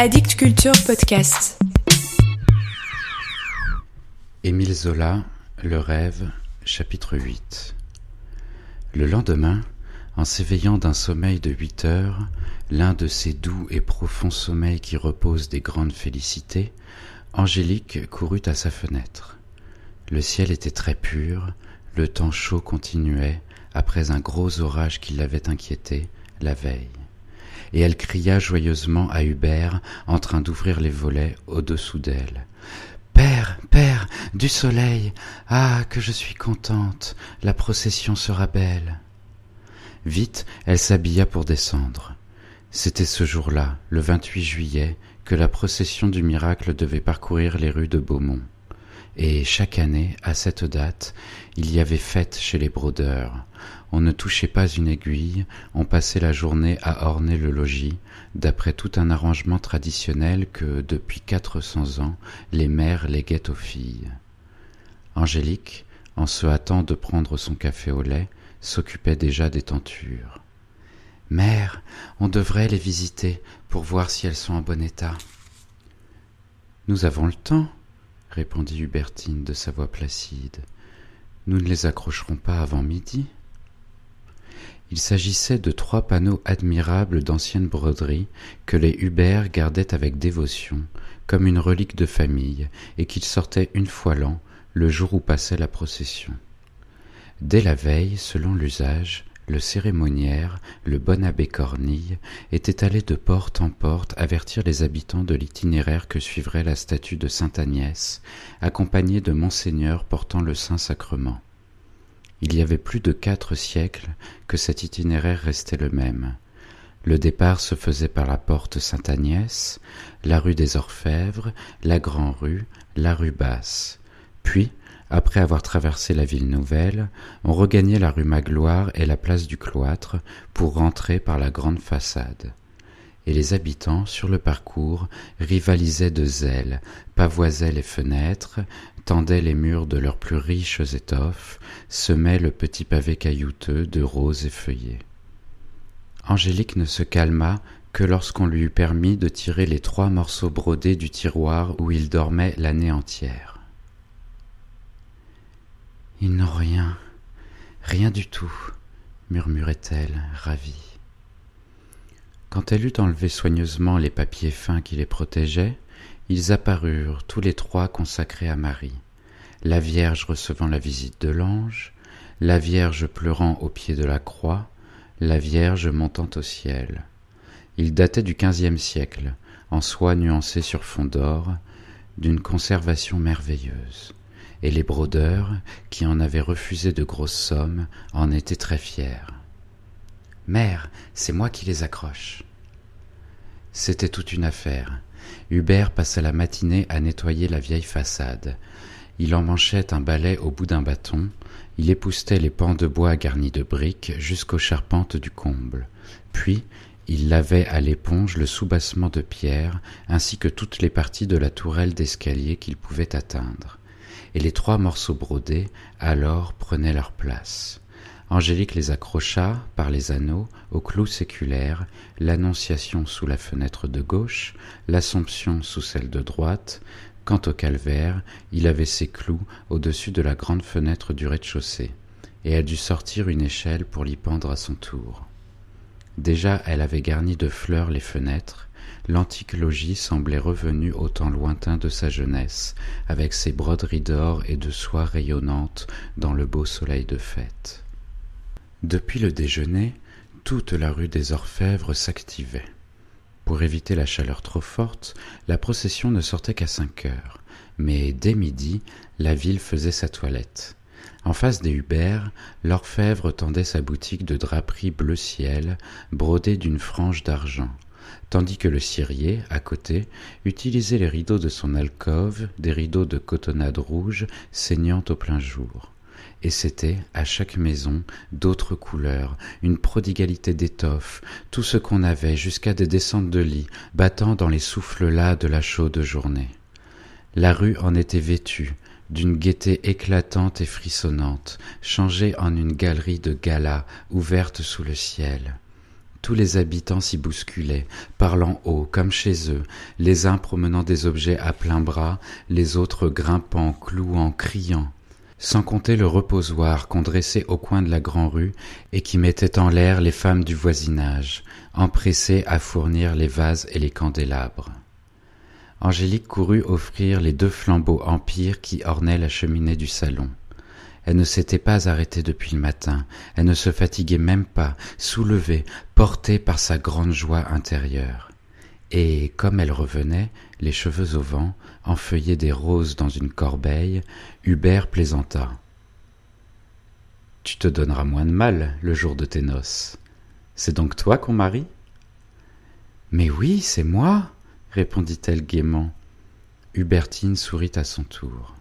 Addict Culture Podcast. Émile Zola, Le rêve, chapitre 8. Le lendemain, en s'éveillant d'un sommeil de huit heures, l'un de ces doux et profonds sommeils qui reposent des grandes félicités, Angélique courut à sa fenêtre. Le ciel était très pur, le temps chaud continuait, après un gros orage qui l'avait inquiété la veille. Et elle cria joyeusement à Hubert, en train d'ouvrir les volets au-dessous d'elle. Père, père, du soleil. Ah, que je suis contente. La procession sera belle. Vite, elle s'habilla pour descendre. C'était ce jour-là, le 28 juillet, que la procession du miracle devait parcourir les rues de Beaumont. Et chaque année, à cette date, il y avait fête chez les brodeurs. On ne touchait pas une aiguille, on passait la journée à orner le logis, d'après tout un arrangement traditionnel que, depuis quatre cents ans, les mères léguaient aux filles. Angélique, en se hâtant de prendre son café au lait, s'occupait déjà des tentures. Mère, on devrait les visiter pour voir si elles sont en bon état. Nous avons le temps, répondit Hubertine de sa voix placide. Nous ne les accrocherons pas avant midi. Il s'agissait de trois panneaux admirables d'anciennes broderies que les Hubert gardaient avec dévotion, comme une relique de famille, et qu'ils sortaient une fois l'an, le jour où passait la procession. Dès la veille, selon l'usage, le cérémoniaire, le bon abbé Cornille, était allé de porte en porte avertir les habitants de l'itinéraire que suivrait la statue de sainte Agnès, accompagnée de monseigneur portant le Saint-Sacrement. Il y avait plus de quatre siècles que cet itinéraire restait le même. Le départ se faisait par la porte Sainte-Agnès, la rue des Orfèvres, la Grand-Rue, la rue Basse. Puis, après avoir traversé la ville nouvelle, on regagnait la rue Magloire et la place du cloître pour rentrer par la grande façade. Et les habitants, sur le parcours, rivalisaient de zèle, pavoisaient les fenêtres, tendaient les murs de leurs plus riches étoffes, semaient le petit pavé caillouteux de roses effeuillées. Angélique ne se calma que lorsqu'on lui eut permis de tirer les trois morceaux brodés du tiroir où il dormait l'année entière. Ils n'ont rien, rien du tout, murmurait-elle, ravie. Quand elle eut enlevé soigneusement les papiers fins qui les protégeaient, ils apparurent tous les trois consacrés à Marie, la Vierge recevant la visite de l'ange, la Vierge pleurant au pied de la croix, la Vierge montant au ciel. Ils dataient du quinzième siècle, en soie nuancée sur fond d'or, d'une conservation merveilleuse et les brodeurs, qui en avaient refusé de grosses sommes, en étaient très fiers. Mère, c'est moi qui les accroche. C'était toute une affaire. Hubert passa la matinée à nettoyer la vieille façade. Il emmanchait un balai au bout d'un bâton, il époustait les pans de bois garnis de briques jusqu'aux charpentes du comble. Puis, il lavait à l'éponge le soubassement de pierre, ainsi que toutes les parties de la tourelle d'escalier qu'il pouvait atteindre et les trois morceaux brodés alors prenaient leur place. Angélique les accrocha, par les anneaux, au clou séculaire, l'Annonciation sous la fenêtre de gauche, l'Assomption sous celle de droite. Quant au calvaire, il avait ses clous au-dessus de la grande fenêtre du rez-de-chaussée, et elle dut sortir une échelle pour l'y pendre à son tour. Déjà elle avait garni de fleurs les fenêtres, l'antique logis semblait revenu au temps lointain de sa jeunesse, avec ses broderies d'or et de soie rayonnantes dans le beau soleil de fête. Depuis le déjeuner, toute la rue des Orfèvres s'activait. Pour éviter la chaleur trop forte, la procession ne sortait qu'à cinq heures, mais dès midi, la ville faisait sa toilette. En face des Hubert, l'orfèvre tendait sa boutique de draperie bleu ciel, brodée d'une frange d'argent tandis que le cirier, à côté, utilisait les rideaux de son alcôve, des rideaux de cotonnade rouge saignant au plein jour. Et c'était, à chaque maison, d'autres couleurs, une prodigalité d'étoffes, tout ce qu'on avait, jusqu'à des descentes de lit, battant dans les souffles là de la chaude journée. La rue en était vêtue, d'une gaieté éclatante et frissonnante, changée en une galerie de gala ouverte sous le ciel. Tous les habitants s'y bousculaient, parlant haut, comme chez eux, les uns promenant des objets à plein bras, les autres grimpant, clouant, criant sans compter le reposoir qu'on dressait au coin de la grande-rue et qui mettait en l'air les femmes du voisinage, empressées à fournir les vases et les candélabres. Angélique courut offrir les deux flambeaux empire qui ornaient la cheminée du salon. Elle ne s'était pas arrêtée depuis le matin, elle ne se fatiguait même pas, soulevée, portée par sa grande joie intérieure. Et comme elle revenait, les cheveux au vent, enfeuillait des roses dans une corbeille, Hubert plaisanta. Tu te donneras moins de mal le jour de tes noces. C'est donc toi qu'on marie? Mais oui, c'est moi, répondit-elle gaiement. Hubertine sourit à son tour.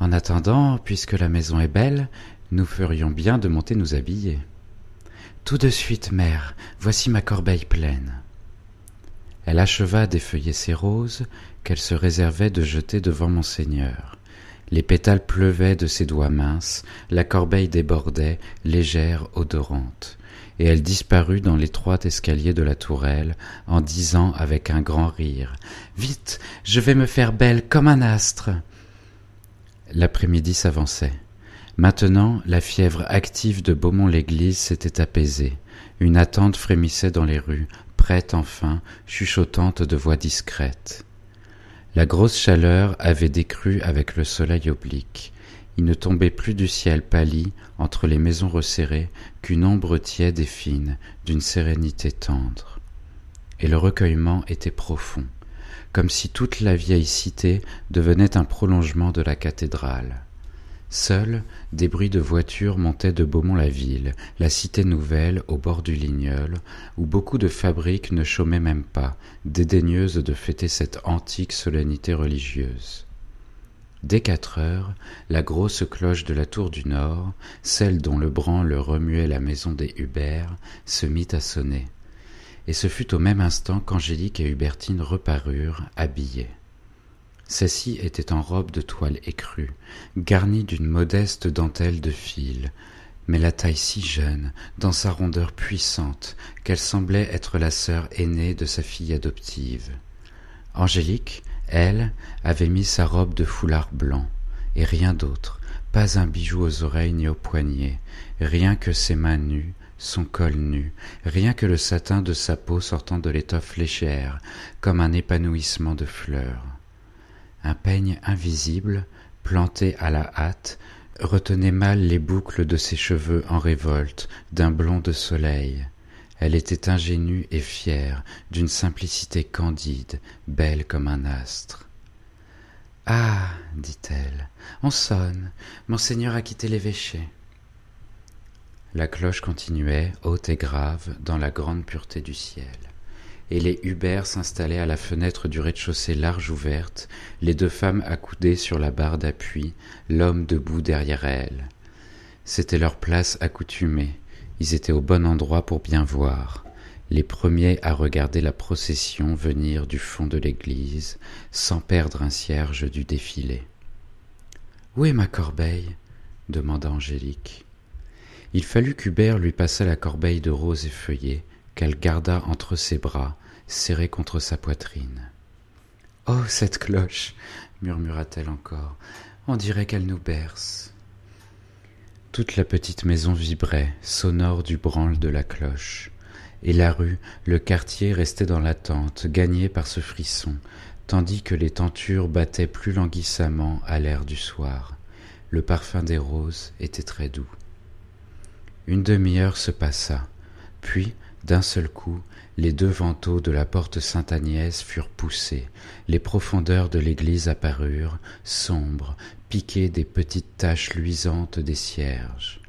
En attendant, puisque la maison est belle, nous ferions bien de monter nous habiller. Tout de suite, mère, voici ma corbeille pleine. Elle acheva d'effeuiller ses roses qu'elle se réservait de jeter devant monseigneur. Les pétales pleuvaient de ses doigts minces, la corbeille débordait, légère, odorante, et elle disparut dans l'étroit escalier de la tourelle, en disant avec un grand rire. Vite. Je vais me faire belle comme un astre. L'après-midi s'avançait. Maintenant la fièvre active de Beaumont l'église s'était apaisée. Une attente frémissait dans les rues, enfin, chuchotante de voix discrètes. La grosse chaleur avait décru avec le soleil oblique. Il ne tombait plus du ciel pâli entre les maisons resserrées qu'une ombre tiède et fine, d'une sérénité tendre. Et le recueillement était profond, comme si toute la vieille cité devenait un prolongement de la cathédrale. Seuls, des bruits de voitures montaient de Beaumont-la-Ville, la cité nouvelle au bord du Lignol, où beaucoup de fabriques ne chômaient même pas, dédaigneuses de fêter cette antique solennité religieuse. Dès quatre heures, la grosse cloche de la tour du Nord, celle dont le branle remuait la maison des Hubert, se mit à sonner. Et ce fut au même instant qu'Angélique et Hubertine reparurent, habillées. Celle-ci était en robe de toile écrue, garnie d'une modeste dentelle de fil, mais la taille si jeune, dans sa rondeur puissante, qu'elle semblait être la sœur aînée de sa fille adoptive. Angélique, elle, avait mis sa robe de foulard blanc, et rien d'autre, pas un bijou aux oreilles ni aux poignets, rien que ses mains nues, son col nu, rien que le satin de sa peau sortant de l'étoffe légère, comme un épanouissement de fleurs. Un peigne invisible, planté à la hâte, retenait mal les boucles de ses cheveux en révolte d'un blond de soleil. Elle était ingénue et fière, d'une simplicité candide, belle comme un astre. Ah, dit-elle, on sonne. Monseigneur a quitté l'évêché. La cloche continuait, haute et grave, dans la grande pureté du ciel et les Hubert s'installaient à la fenêtre du rez-de-chaussée large ouverte, les deux femmes accoudées sur la barre d'appui, l'homme debout derrière elles. C'était leur place accoutumée, ils étaient au bon endroit pour bien voir, les premiers à regarder la procession venir du fond de l'église, sans perdre un cierge du défilé. Où est ma corbeille? demanda Angélique. Il fallut qu'Hubert lui passât la corbeille de roses effeuillées, qu'elle garda entre ses bras, serrée contre sa poitrine. Oh, cette cloche murmura-t-elle encore, on dirait qu'elle nous berce. Toute la petite maison vibrait, sonore du branle de la cloche, et la rue, le quartier restait dans l'attente, gagné par ce frisson, tandis que les tentures battaient plus languissamment à l'air du soir. Le parfum des roses était très doux. Une demi-heure se passa, puis d'un seul coup, les deux vantaux de la porte Sainte-Agnès furent poussés, les profondeurs de l'église apparurent, sombres, piquées des petites taches luisantes des cierges.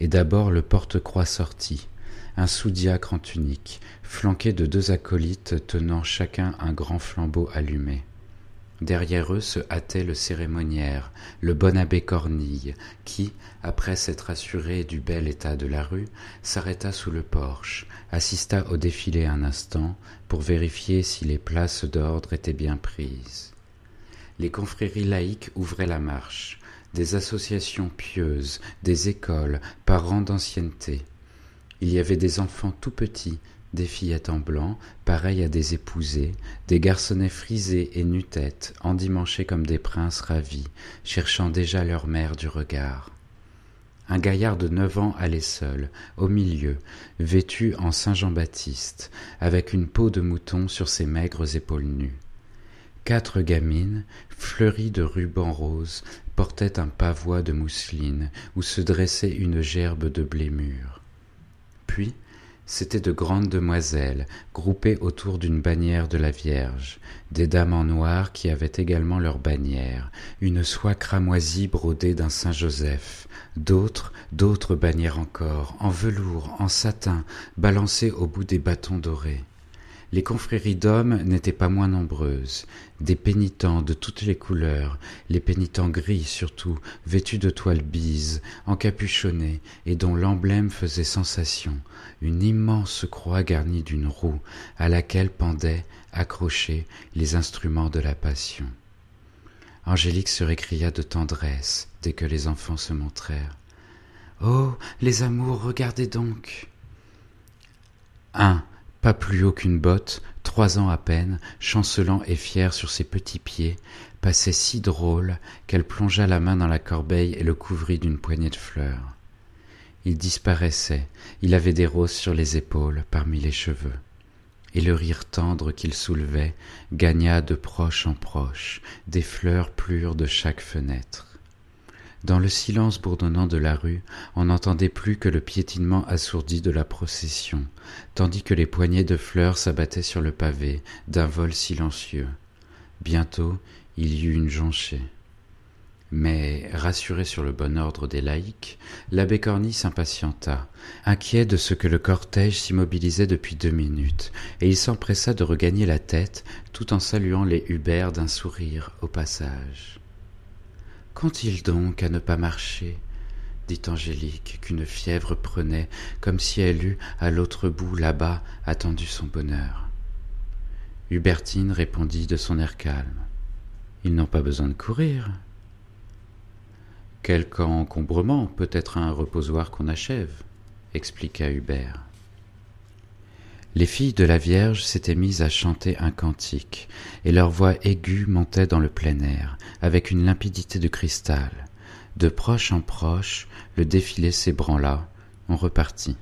Et d'abord le porte-croix sortit, un sous-diacre en tunique, flanqué de deux acolytes tenant chacun un grand flambeau allumé. Derrière eux se hâtait le cérémoniaire, le bon abbé Cornille, qui, après s'être assuré du bel état de la rue, s'arrêta sous le porche, assista au défilé un instant pour vérifier si les places d'ordre étaient bien prises. Les confréries laïques ouvraient la marche, des associations pieuses, des écoles, par rang d'ancienneté. Il y avait des enfants tout petits, des fillettes en blanc, pareilles à des épousées, des garçonnets frisés et nu-tête, endimanchés comme des princes ravis, cherchant déjà leur mère du regard. Un gaillard de neuf ans allait seul, au milieu, vêtu en Saint Jean-Baptiste, avec une peau de mouton sur ses maigres épaules nues. Quatre gamines, fleuries de rubans roses, portaient un pavois de mousseline où se dressait une gerbe de blé mûr. Puis, c'étaient de grandes demoiselles, groupées autour d'une bannière de la Vierge, des dames en noir qui avaient également leur bannière, une soie cramoisie brodée d'un Saint Joseph, d'autres, d'autres bannières encore, en velours, en satin, balancées au bout des bâtons dorés. Les confréries d'hommes n'étaient pas moins nombreuses, des pénitents de toutes les couleurs, les pénitents gris surtout, vêtus de toiles bises, encapuchonnés, et dont l'emblème faisait sensation, une immense croix garnie d'une roue, à laquelle pendaient, accrochés, les instruments de la passion. Angélique se récria de tendresse dès que les enfants se montrèrent. Oh. Les amours, regardez donc. Un pas plus haut qu'une botte, trois ans à peine, chancelant et fier sur ses petits pieds, passait si drôle qu'elle plongea la main dans la corbeille et le couvrit d'une poignée de fleurs. Il disparaissait, il avait des roses sur les épaules, parmi les cheveux, et le rire tendre qu'il soulevait gagna de proche en proche, des fleurs plurent de chaque fenêtre. Dans le silence bourdonnant de la rue, on n'entendait plus que le piétinement assourdi de la procession, tandis que les poignées de fleurs s'abattaient sur le pavé d'un vol silencieux. Bientôt, il y eut une jonchée. Mais, rassuré sur le bon ordre des laïcs, l'abbé Corny s'impatienta, inquiet de ce que le cortège s'immobilisait depuis deux minutes, et il s'empressa de regagner la tête tout en saluant les Hubert d'un sourire au passage. Qu'ont-ils donc à ne pas marcher? dit Angélique, qu'une fièvre prenait, comme si elle eût, à l'autre bout, là-bas, attendu son bonheur. Hubertine répondit de son air calme. Ils n'ont pas besoin de courir. Quelque encombrement, peut-être un reposoir qu'on achève, expliqua Hubert. Les filles de la Vierge s'étaient mises à chanter un cantique, et leur voix aiguë montait dans le plein air, avec une limpidité de cristal. De proche en proche, le défilé s'ébranla, on repartit.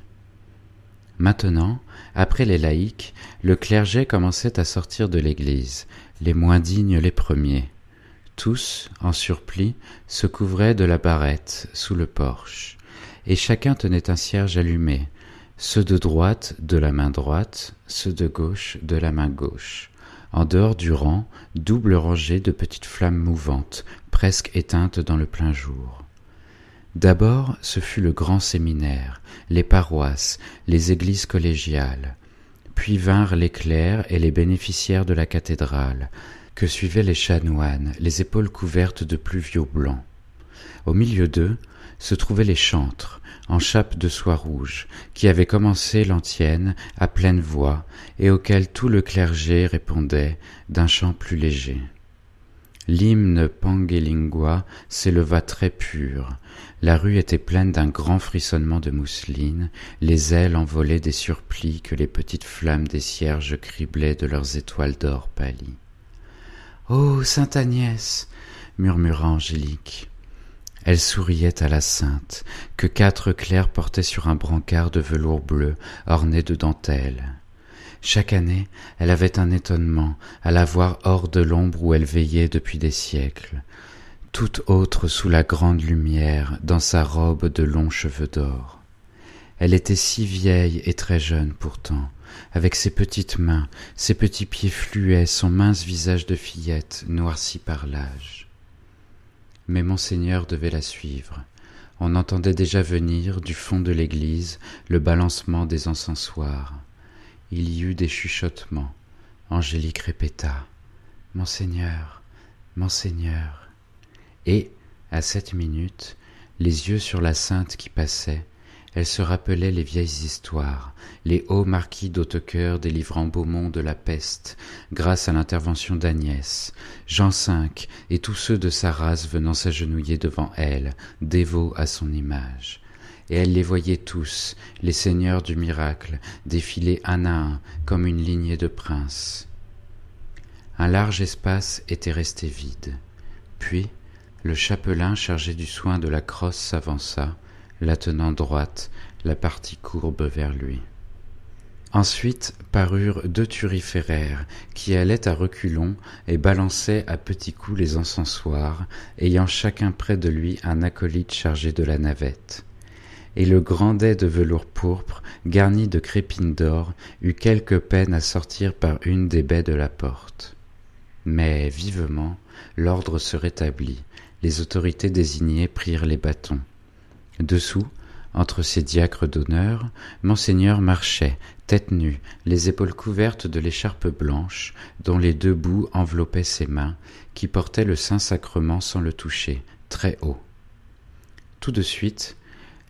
Maintenant, après les laïcs, le clergé commençait à sortir de l'église, les moins dignes les premiers. Tous, en surplis, se couvraient de la barrette sous le porche, et chacun tenait un cierge allumé, ceux de droite de la main droite, ceux de gauche de la main gauche. En dehors du rang, double rangée de petites flammes mouvantes, presque éteintes dans le plein jour. D'abord, ce fut le grand séminaire, les paroisses, les églises collégiales. Puis vinrent les clercs et les bénéficiaires de la cathédrale, que suivaient les chanoines, les épaules couvertes de pluviaux blancs. Au milieu d'eux se trouvaient les chantres, en chape de soie rouge, qui avait commencé l'antienne à pleine voix et auquel tout le clergé répondait d'un chant plus léger. L'hymne Pangelingua s'éleva très pur. La rue était pleine d'un grand frissonnement de mousseline, les ailes envolaient des surplis que les petites flammes des cierges criblaient de leurs étoiles d'or pâlies. Ô Sainte Agnès murmura Angélique. Elle souriait à la sainte, que quatre clercs portaient sur un brancard de velours bleu orné de dentelles. Chaque année, elle avait un étonnement à la voir hors de l'ombre où elle veillait depuis des siècles, toute autre sous la grande lumière, dans sa robe de longs cheveux d'or. Elle était si vieille et très jeune pourtant, avec ses petites mains, ses petits pieds fluets, son mince visage de fillette noirci par l'âge mais monseigneur devait la suivre. On entendait déjà venir, du fond de l'église, le balancement des encensoirs. Il y eut des chuchotements. Angélique répéta Monseigneur, Monseigneur. Et, à cette minute, les yeux sur la sainte qui passait, elle se rappelait les vieilles histoires, les hauts marquis d'Hautecoeur délivrant Beaumont de la peste, grâce à l'intervention d'Agnès, Jean V et tous ceux de sa race venant s'agenouiller devant elle, dévots à son image. et elle les voyait tous, les seigneurs du miracle, défiler un à un comme une lignée de princes. Un large espace était resté vide. Puis, le chapelain chargé du soin de la crosse s'avança, la tenant droite, la partie courbe vers lui. Ensuite parurent deux turiféraires qui allaient à reculons et balançaient à petits coups les encensoirs, ayant chacun près de lui un acolyte chargé de la navette. Et le grand dais de velours pourpre, garni de crépines d'or, eut quelque peine à sortir par une des baies de la porte. Mais vivement, l'ordre se rétablit, les autorités désignées prirent les bâtons. Dessous, entre ces diacres d'honneur, monseigneur marchait, tête nue, les épaules couvertes de l'écharpe blanche, dont les deux bouts enveloppaient ses mains, qui portaient le Saint-Sacrement sans le toucher, très haut. Tout de suite,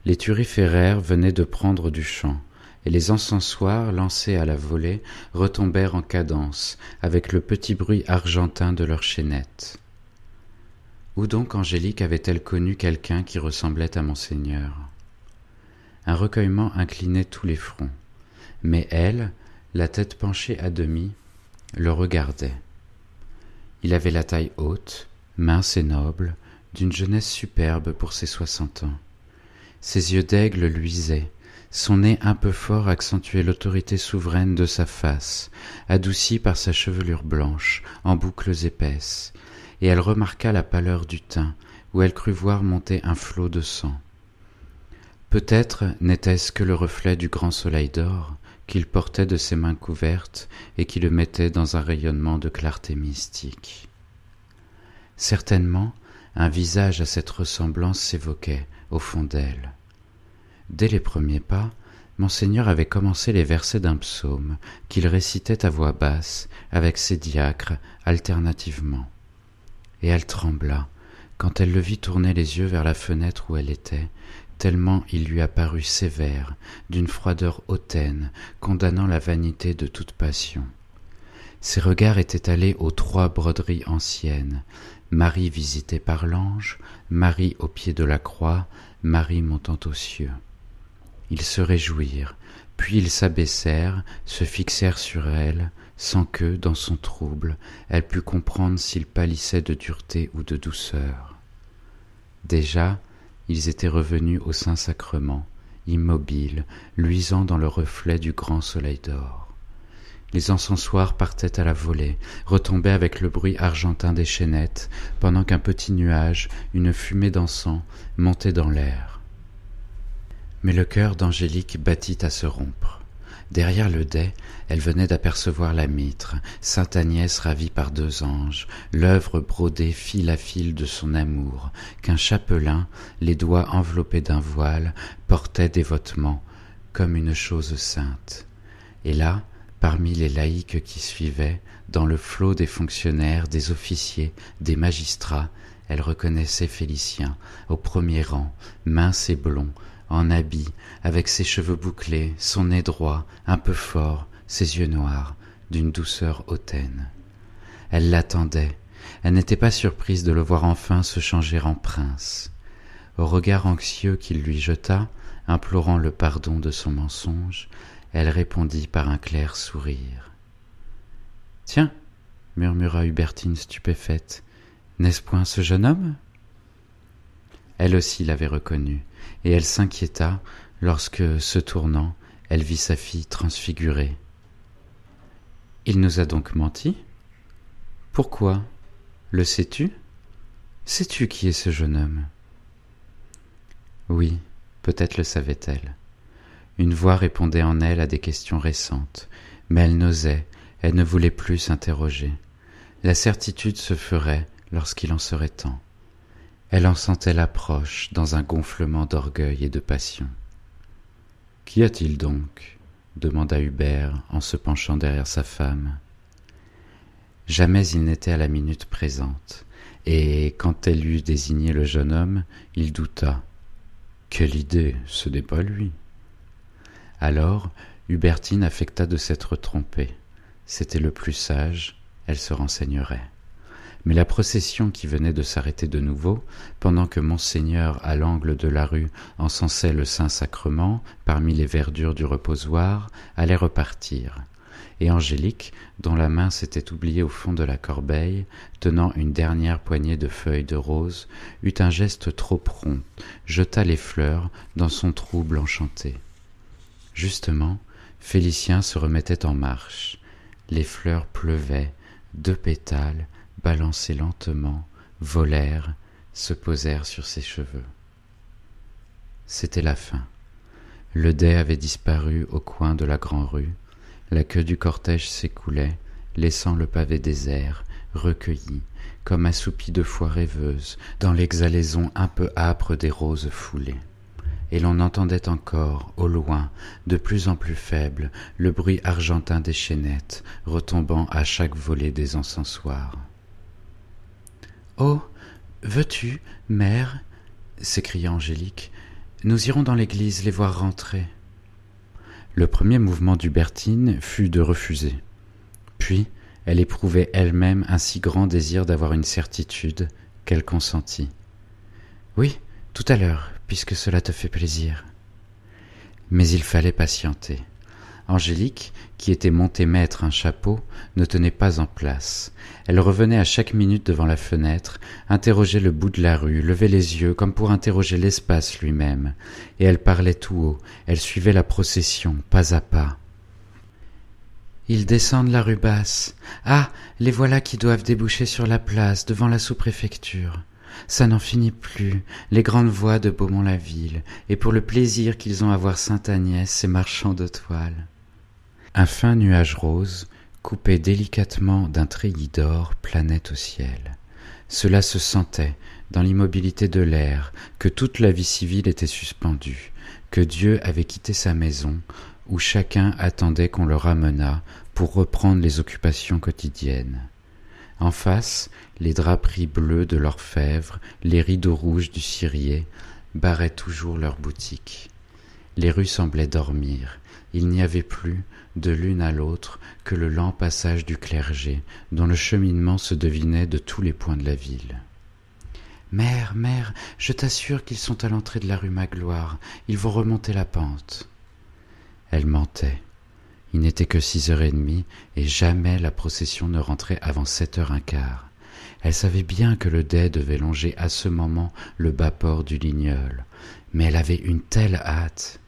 les turiféraires venaient de prendre du chant, et les encensoirs lancés à la volée retombèrent en cadence, avec le petit bruit argentin de leurs chaînettes. Où donc Angélique avait-elle connu quelqu'un qui ressemblait à monseigneur? Un recueillement inclinait tous les fronts, mais elle, la tête penchée à demi, le regardait. Il avait la taille haute, mince et noble, d'une jeunesse superbe pour ses soixante ans. Ses yeux d'aigle luisaient, son nez un peu fort accentuait l'autorité souveraine de sa face, adoucie par sa chevelure blanche, en boucles épaisses, et elle remarqua la pâleur du teint, où elle crut voir monter un flot de sang. Peut-être n'était-ce que le reflet du grand soleil d'or qu'il portait de ses mains couvertes et qui le mettait dans un rayonnement de clarté mystique. Certainement, un visage à cette ressemblance s'évoquait au fond d'elle. Dès les premiers pas, Monseigneur avait commencé les versets d'un psaume qu'il récitait à voix basse avec ses diacres alternativement et elle trembla quand elle le vit tourner les yeux vers la fenêtre où elle était, tellement il lui apparut sévère, d'une froideur hautaine, condamnant la vanité de toute passion. Ses regards étaient allés aux trois broderies anciennes, Marie visitée par l'ange, Marie au pied de la croix, Marie montant aux cieux. Ils se réjouirent, puis ils s'abaissèrent, se fixèrent sur elle, sans que, dans son trouble, elle pût comprendre s'il pâlissait de dureté ou de douceur. Déjà, ils étaient revenus au Saint-Sacrement, immobiles, luisant dans le reflet du grand soleil d'or. Les encensoirs partaient à la volée, retombaient avec le bruit argentin des chaînettes, pendant qu'un petit nuage, une fumée d'encens, montait dans l'air. Mais le cœur d'Angélique battit à se rompre. Derrière le dais, elle venait d'apercevoir la mitre, Sainte Agnès ravie par deux anges, l'œuvre brodée fil à fil de son amour, qu'un chapelain, les doigts enveloppés d'un voile, portait dévotement, comme une chose sainte. Et là, parmi les laïcs qui suivaient, dans le flot des fonctionnaires, des officiers, des magistrats, elle reconnaissait Félicien, au premier rang, mince et blond, en habit, avec ses cheveux bouclés, son nez droit, un peu fort, ses yeux noirs, d'une douceur hautaine. Elle l'attendait, elle n'était pas surprise de le voir enfin se changer en prince. Au regard anxieux qu'il lui jeta, implorant le pardon de son mensonge, elle répondit par un clair sourire. Tiens, murmura Hubertine stupéfaite, n'est-ce point ce jeune homme? Elle aussi l'avait reconnu, et elle s'inquiéta lorsque, se tournant, elle vit sa fille transfigurée. Il nous a donc menti? Pourquoi? Le sais-tu? Sais-tu qui est ce jeune homme? Oui, peut-être le savait-elle. Une voix répondait en elle à des questions récentes, mais elle n'osait, elle ne voulait plus s'interroger. La certitude se ferait lorsqu'il en serait temps. Elle en sentait l'approche dans un gonflement d'orgueil et de passion. Qu'y a-t-il donc demanda Hubert en se penchant derrière sa femme. Jamais il n'était à la minute présente, et quand elle eut désigné le jeune homme, il douta. Quelle idée, ce n'est pas lui. Alors Hubertine affecta de s'être trompée. C'était le plus sage, elle se renseignerait. Mais la procession qui venait de s'arrêter de nouveau, pendant que monseigneur à l'angle de la rue encensait le Saint-Sacrement parmi les verdures du reposoir, allait repartir. Et Angélique, dont la main s'était oubliée au fond de la corbeille, tenant une dernière poignée de feuilles de rose, eut un geste trop prompt, jeta les fleurs dans son trouble enchanté. Justement, Félicien se remettait en marche. Les fleurs pleuvaient, deux pétales, balancés lentement, volèrent, se posèrent sur ses cheveux. C'était la fin. Le dais avait disparu au coin de la grande-rue, la queue du cortège s'écoulait, laissant le pavé désert, recueilli, comme assoupi de foi rêveuse, dans l'exhalaison un peu âpre des roses foulées et l'on entendait encore, au loin, de plus en plus faible, le bruit argentin des chaînettes retombant à chaque volée des encensoirs. Oh. Veux-tu, mère? s'écria Angélique, nous irons dans l'église les voir rentrer. Le premier mouvement d'Hubertine fut de refuser. Puis elle éprouvait elle-même un si grand désir d'avoir une certitude qu'elle consentit. Oui, tout à l'heure, puisque cela te fait plaisir. Mais il fallait patienter. Angélique, qui était montée mettre un chapeau, ne tenait pas en place. Elle revenait à chaque minute devant la fenêtre, interrogeait le bout de la rue, levait les yeux comme pour interroger l'espace lui-même, et elle parlait tout haut, elle suivait la procession, pas à pas. Ils descendent la rue basse. Ah. Les voilà qui doivent déboucher sur la place, devant la sous préfecture. Ça n'en finit plus, les grandes voies de Beaumont-la-Ville, et pour le plaisir qu'ils ont à voir Sainte-Agnès, ces marchands de toile. Un fin nuage rose, coupé délicatement d'un treillis d'or, planait au ciel. Cela se sentait, dans l'immobilité de l'air, que toute la vie civile était suspendue, que Dieu avait quitté sa maison, où chacun attendait qu'on le ramenât pour reprendre les occupations quotidiennes. En face, les draperies bleues de l'orfèvre, les rideaux rouges du cirier, barraient toujours leurs boutiques. Les rues semblaient dormir. Il n'y avait plus, de l'une à l'autre, que le lent passage du clergé, dont le cheminement se devinait de tous les points de la ville. Mère, mère, je t'assure qu'ils sont à l'entrée de la rue Magloire. Ils vont remonter la pente. Elle mentait. Il n'était que six heures et demie, et jamais la procession ne rentrait avant sept heures un quart. Elle savait bien que le dais devait longer à ce moment le bas port du Lignol, mais elle avait une telle hâte.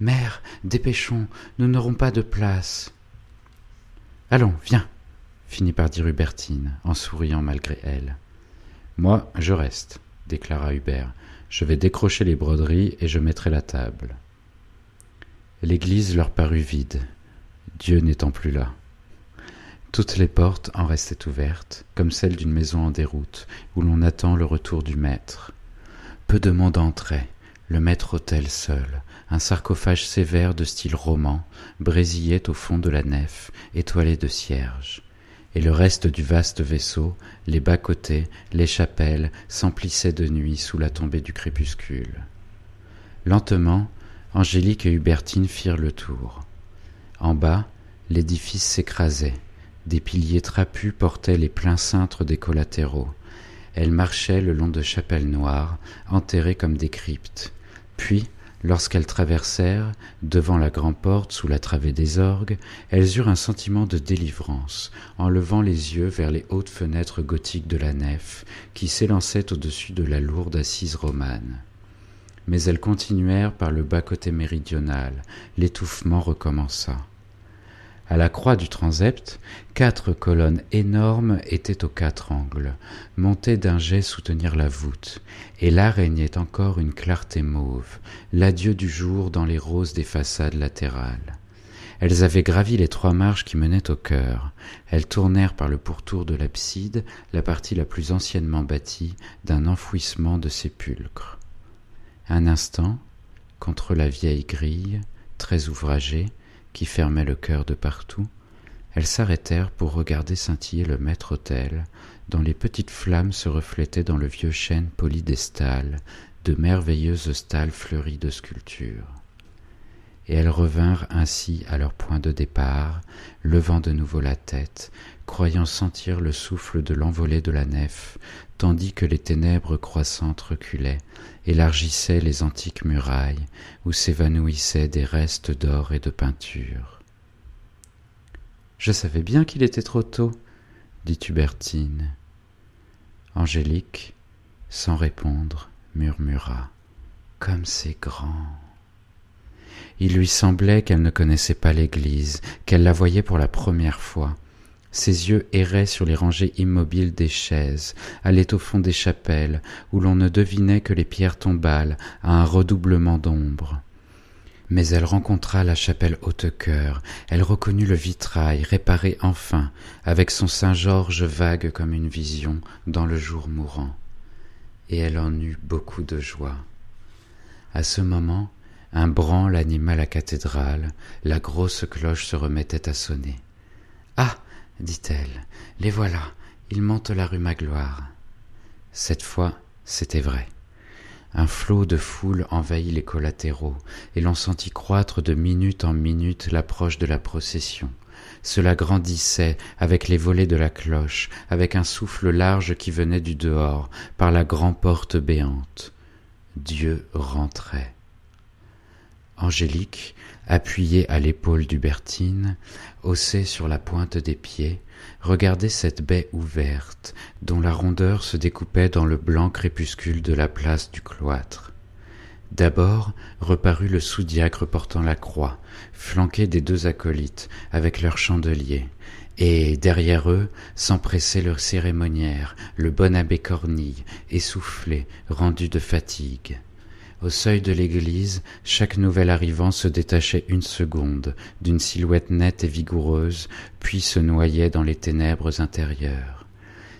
Mère, dépêchons, nous n'aurons pas de place. Allons, viens, finit par dire Hubertine, en souriant malgré elle. Moi, je reste, déclara Hubert. Je vais décrocher les broderies et je mettrai la table. L'église leur parut vide. Dieu n'étant plus là. Toutes les portes en restaient ouvertes, comme celle d'une maison en déroute, où l'on attend le retour du maître. Peu de monde entrait, le maître-autel seul, un sarcophage sévère de style roman, brésillait au fond de la nef, étoilé de cierges. Et le reste du vaste vaisseau, les bas-côtés, les chapelles, s'emplissaient de nuit sous la tombée du crépuscule. Lentement, Angélique et Hubertine firent le tour. En bas, l'édifice s'écrasait. Des piliers trapus portaient les pleins cintres des collatéraux. Elles marchaient le long de chapelles noires, enterrées comme des cryptes. Puis, lorsqu'elles traversèrent, devant la grande porte sous la travée des orgues, elles eurent un sentiment de délivrance, en levant les yeux vers les hautes fenêtres gothiques de la nef, qui s'élançaient au-dessus de la lourde assise romane mais elles continuèrent par le bas-côté méridional. L'étouffement recommença. À la croix du transept, quatre colonnes énormes étaient aux quatre angles, montées d'un jet soutenir la voûte, et là régnait encore une clarté mauve, l'adieu du jour dans les roses des façades latérales. Elles avaient gravi les trois marches qui menaient au chœur. Elles tournèrent par le pourtour de l'abside, la partie la plus anciennement bâtie d'un enfouissement de sépulcres. Un instant, contre la vieille grille, très ouvragée, qui fermait le cœur de partout, elles s'arrêtèrent pour regarder scintiller le maître-autel, dont les petites flammes se reflétaient dans le vieux chêne poli des de merveilleuses stalles fleuries de sculptures. et elles revinrent ainsi à leur point de départ, levant de nouveau la tête, croyant sentir le souffle de l'envolée de la nef, tandis que les ténèbres croissantes reculaient, élargissaient les antiques murailles, où s'évanouissaient des restes d'or et de peinture. Je savais bien qu'il était trop tôt, dit Hubertine. Angélique, sans répondre, murmura. Comme c'est grand. Il lui semblait qu'elle ne connaissait pas l'Église, qu'elle la voyait pour la première fois. Ses yeux erraient sur les rangées immobiles des chaises, allaient au fond des chapelles, où l'on ne devinait que les pierres tombales à un redoublement d'ombre. Mais elle rencontra la chapelle Haute-Cœur, elle reconnut le vitrail, réparé enfin, avec son Saint-Georges vague comme une vision, dans le jour mourant. Et elle en eut beaucoup de joie. À ce moment, un branle anima la cathédrale, la grosse cloche se remettait à sonner. Ah dit-elle, les voilà, ils montent la rue Magloire. Cette fois, c'était vrai. Un flot de foule envahit les collatéraux, et l'on sentit croître de minute en minute l'approche de la procession. Cela grandissait avec les volets de la cloche, avec un souffle large qui venait du dehors, par la grande porte béante. Dieu rentrait. Angélique, appuyée à l'épaule d'Hubertine, haussée sur la pointe des pieds, regardait cette baie ouverte, dont la rondeur se découpait dans le blanc crépuscule de la place du cloître. D'abord reparut le sous-diacre portant la croix, flanqué des deux acolytes, avec leurs chandeliers, et derrière eux s'empressait leur cérémoniaire, le bon abbé Cornille, essoufflé, rendu de fatigue. Au seuil de l'église, chaque nouvel arrivant se détachait une seconde d'une silhouette nette et vigoureuse, puis se noyait dans les ténèbres intérieures.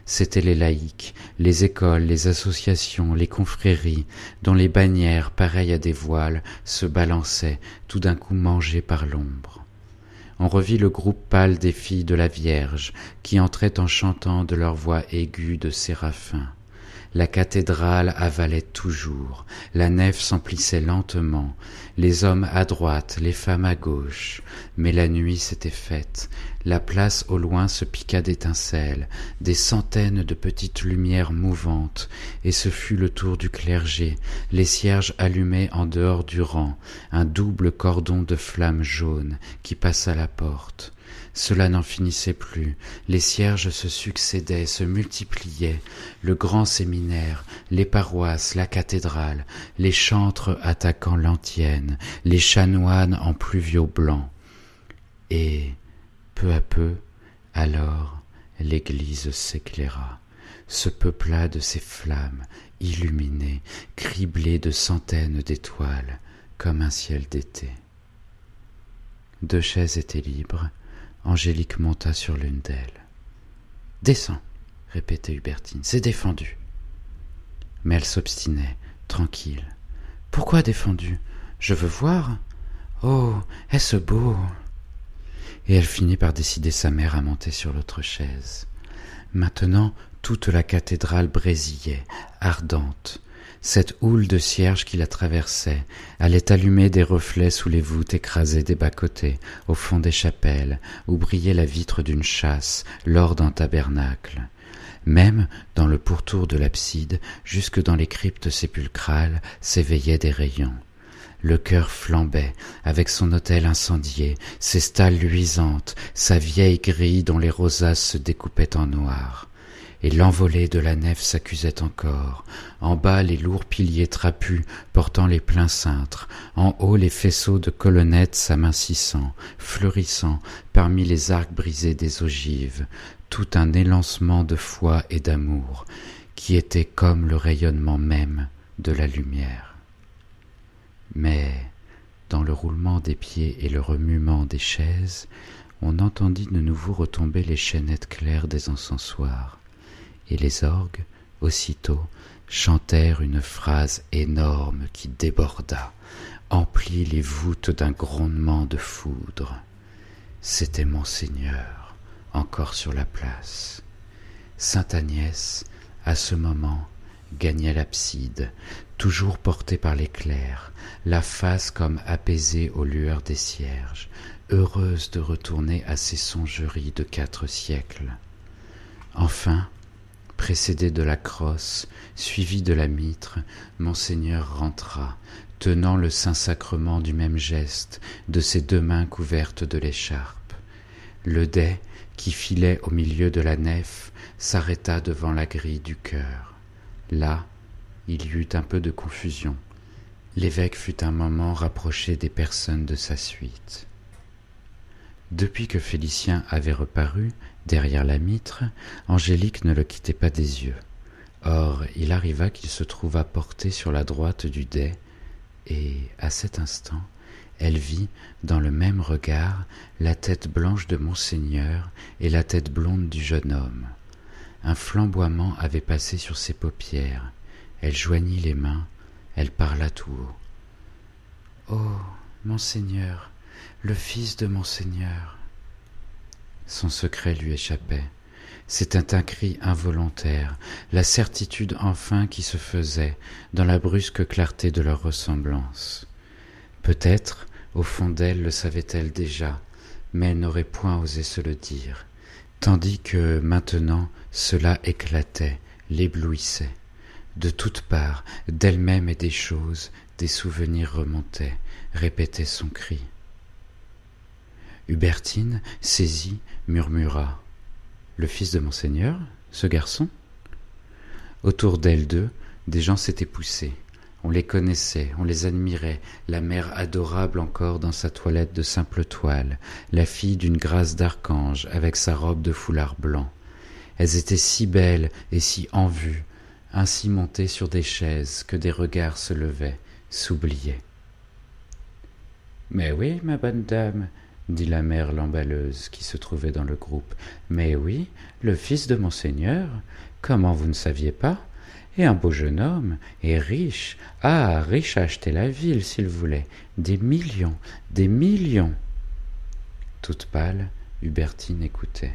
C'étaient les laïcs, les écoles, les associations, les confréries, dont les bannières, pareilles à des voiles, se balançaient, tout d'un coup mangées par l'ombre. On revit le groupe pâle des filles de la Vierge, qui entraient en chantant de leur voix aiguë de séraphin. La cathédrale avalait toujours, la nef s'emplissait lentement, les hommes à droite, les femmes à gauche, mais la nuit s'était faite, la place au loin se piqua d'étincelles, des centaines de petites lumières mouvantes, et ce fut le tour du clergé, les cierges allumaient en dehors du rang, un double cordon de flammes jaunes qui passa la porte. Cela n'en finissait plus, les cierges se succédaient, se multipliaient, le grand séminaire, les paroisses, la cathédrale, les chantres attaquant l'antienne, les chanoines en pluviaux blancs. Et, peu à peu, alors, l'église s'éclaira, se peupla de ces flammes, illuminées, criblées de centaines d'étoiles, comme un ciel d'été. Deux chaises étaient libres, Angélique monta sur l'une d'elles. Descends, répétait Hubertine, c'est défendu. Mais elle s'obstinait, tranquille. Pourquoi défendu? Je veux voir. Oh, est-ce beau? Et elle finit par décider sa mère à monter sur l'autre chaise. Maintenant, toute la cathédrale brésillait, ardente, cette houle de cierges qui la traversait allait allumer des reflets sous les voûtes écrasées des bas-côtés, au fond des chapelles, où brillait la vitre d'une chasse, lors d'un tabernacle. Même dans le pourtour de l'abside, jusque dans les cryptes sépulcrales, s'éveillaient des rayons. Le cœur flambait, avec son autel incendié, ses stalles luisantes, sa vieille grille dont les rosaces se découpaient en noir et l'envolée de la nef s'accusait encore. En bas, les lourds piliers trapus portant les pleins cintres, en haut, les faisceaux de colonnettes s'amincissant, fleurissant parmi les arcs brisés des ogives, tout un élancement de foi et d'amour, qui était comme le rayonnement même de la lumière. Mais, dans le roulement des pieds et le remuement des chaises, on entendit de nouveau retomber les chaînettes claires des encensoirs et les orgues, aussitôt, chantèrent une phrase énorme qui déborda, emplit les voûtes d'un grondement de foudre. C'était Monseigneur, encore sur la place. Sainte Agnès, à ce moment, gagnait l'abside, toujours porté par l'éclair, la face comme apaisée aux lueurs des cierges, heureuse de retourner à ses songeries de quatre siècles. Enfin, précédé de la crosse, suivi de la mitre, monseigneur rentra, tenant le Saint-Sacrement du même geste, de ses deux mains couvertes de l'écharpe. Le dais, qui filait au milieu de la nef, s'arrêta devant la grille du chœur. Là, il y eut un peu de confusion. L'évêque fut un moment rapproché des personnes de sa suite. Depuis que Félicien avait reparu, derrière la mitre, Angélique ne le quittait pas des yeux. Or, il arriva qu'il se trouva porté sur la droite du dais, et, à cet instant, elle vit, dans le même regard, la tête blanche de monseigneur et la tête blonde du jeune homme. Un flamboiement avait passé sur ses paupières. Elle joignit les mains, elle parla tout haut. Oh, monseigneur, le fils de monseigneur. Son secret lui échappait. C'était un cri involontaire, la certitude enfin qui se faisait dans la brusque clarté de leur ressemblance. Peut-être, au fond d'elle, le savait-elle déjà, mais elle n'aurait point osé se le dire, tandis que maintenant cela éclatait, l'éblouissait. De toutes parts, d'elle-même et des choses, des souvenirs remontaient, répétaient son cri. Hubertine, saisie, murmura Le fils de monseigneur, ce garçon? Autour d'elles deux, des gens s'étaient poussés. On les connaissait, on les admirait, la mère adorable encore dans sa toilette de simple toile, la fille d'une grâce d'archange avec sa robe de foulard blanc. Elles étaient si belles et si en vue, ainsi montées sur des chaises que des regards se levaient, s'oubliaient. Mais oui, ma bonne dame, dit la mère lamballeuse qui se trouvait dans le groupe. Mais oui, le fils de monseigneur. Comment vous ne saviez pas? Et un beau jeune homme, et riche, ah, riche à acheter la ville s'il voulait, des millions, des millions. Toute pâle, Hubertine écoutait.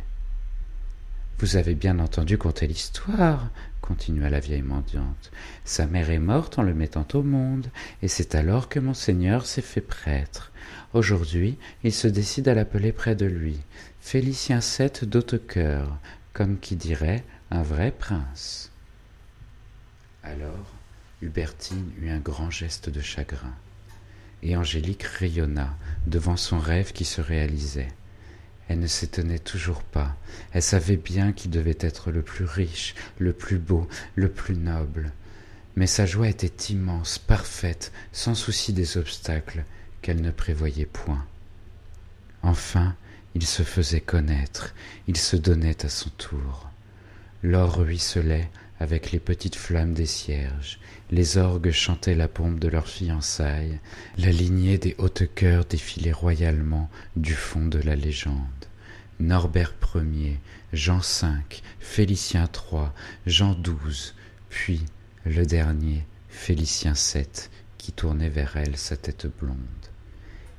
Vous avez bien entendu conter l'histoire, continua la vieille mendiante. Sa mère est morte en le mettant au monde, et c'est alors que monseigneur s'est fait prêtre. Aujourd'hui, il se décide à l'appeler près de lui, Félicien VII d'Hautecoeur, comme qui dirait un vrai prince. Alors, Hubertine eut un grand geste de chagrin, et Angélique rayonna devant son rêve qui se réalisait. Elle ne s'étonnait toujours pas, elle savait bien qu'il devait être le plus riche, le plus beau, le plus noble. Mais sa joie était immense, parfaite, sans souci des obstacles qu'elle ne prévoyait point. Enfin, il se faisait connaître, il se donnait à son tour. L'or ruisselait, avec les petites flammes des cierges, les orgues chantaient la pompe de leur fiançailles, la lignée des hautes cœurs défilait royalement du fond de la légende. Norbert Ier, Jean V, Félicien III, Jean XII, puis le dernier, Félicien VII, qui tournait vers elle sa tête blonde.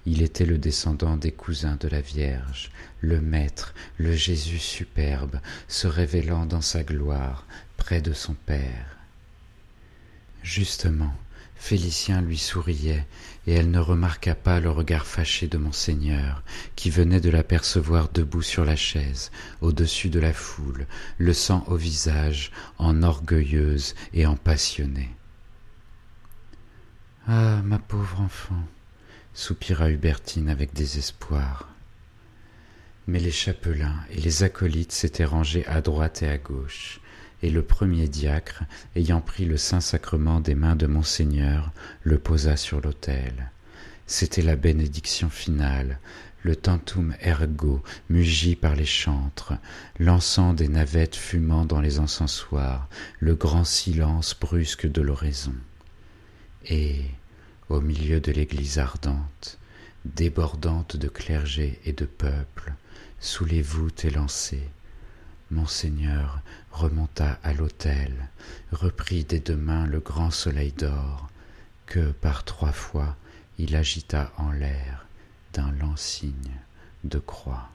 Il était le descendant des cousins de la Vierge, le Maître, le Jésus superbe, se révélant dans sa gloire près de son Père. Justement, Félicien lui souriait, et elle ne remarqua pas le regard fâché de monseigneur, qui venait de l'apercevoir debout sur la chaise, au-dessus de la foule, le sang au visage, en orgueilleuse et en passionnée. Ah, ma pauvre enfant, soupira Hubertine avec désespoir. Mais les chapelains et les acolytes s'étaient rangés à droite et à gauche, et le premier diacre, ayant pris le Saint-Sacrement des mains de Monseigneur, le posa sur l'autel. C'était la bénédiction finale, le tantum ergo mugi par les chantres, l'encens des navettes fumant dans les encensoirs, le grand silence brusque de l'oraison. Et, au milieu de l'église ardente, débordante de clergé et de peuple, sous les voûtes élancées, Monseigneur remonta à l'autel, reprit des deux mains le grand soleil d'or, que par trois fois il agita en l'air d'un lent signe de croix.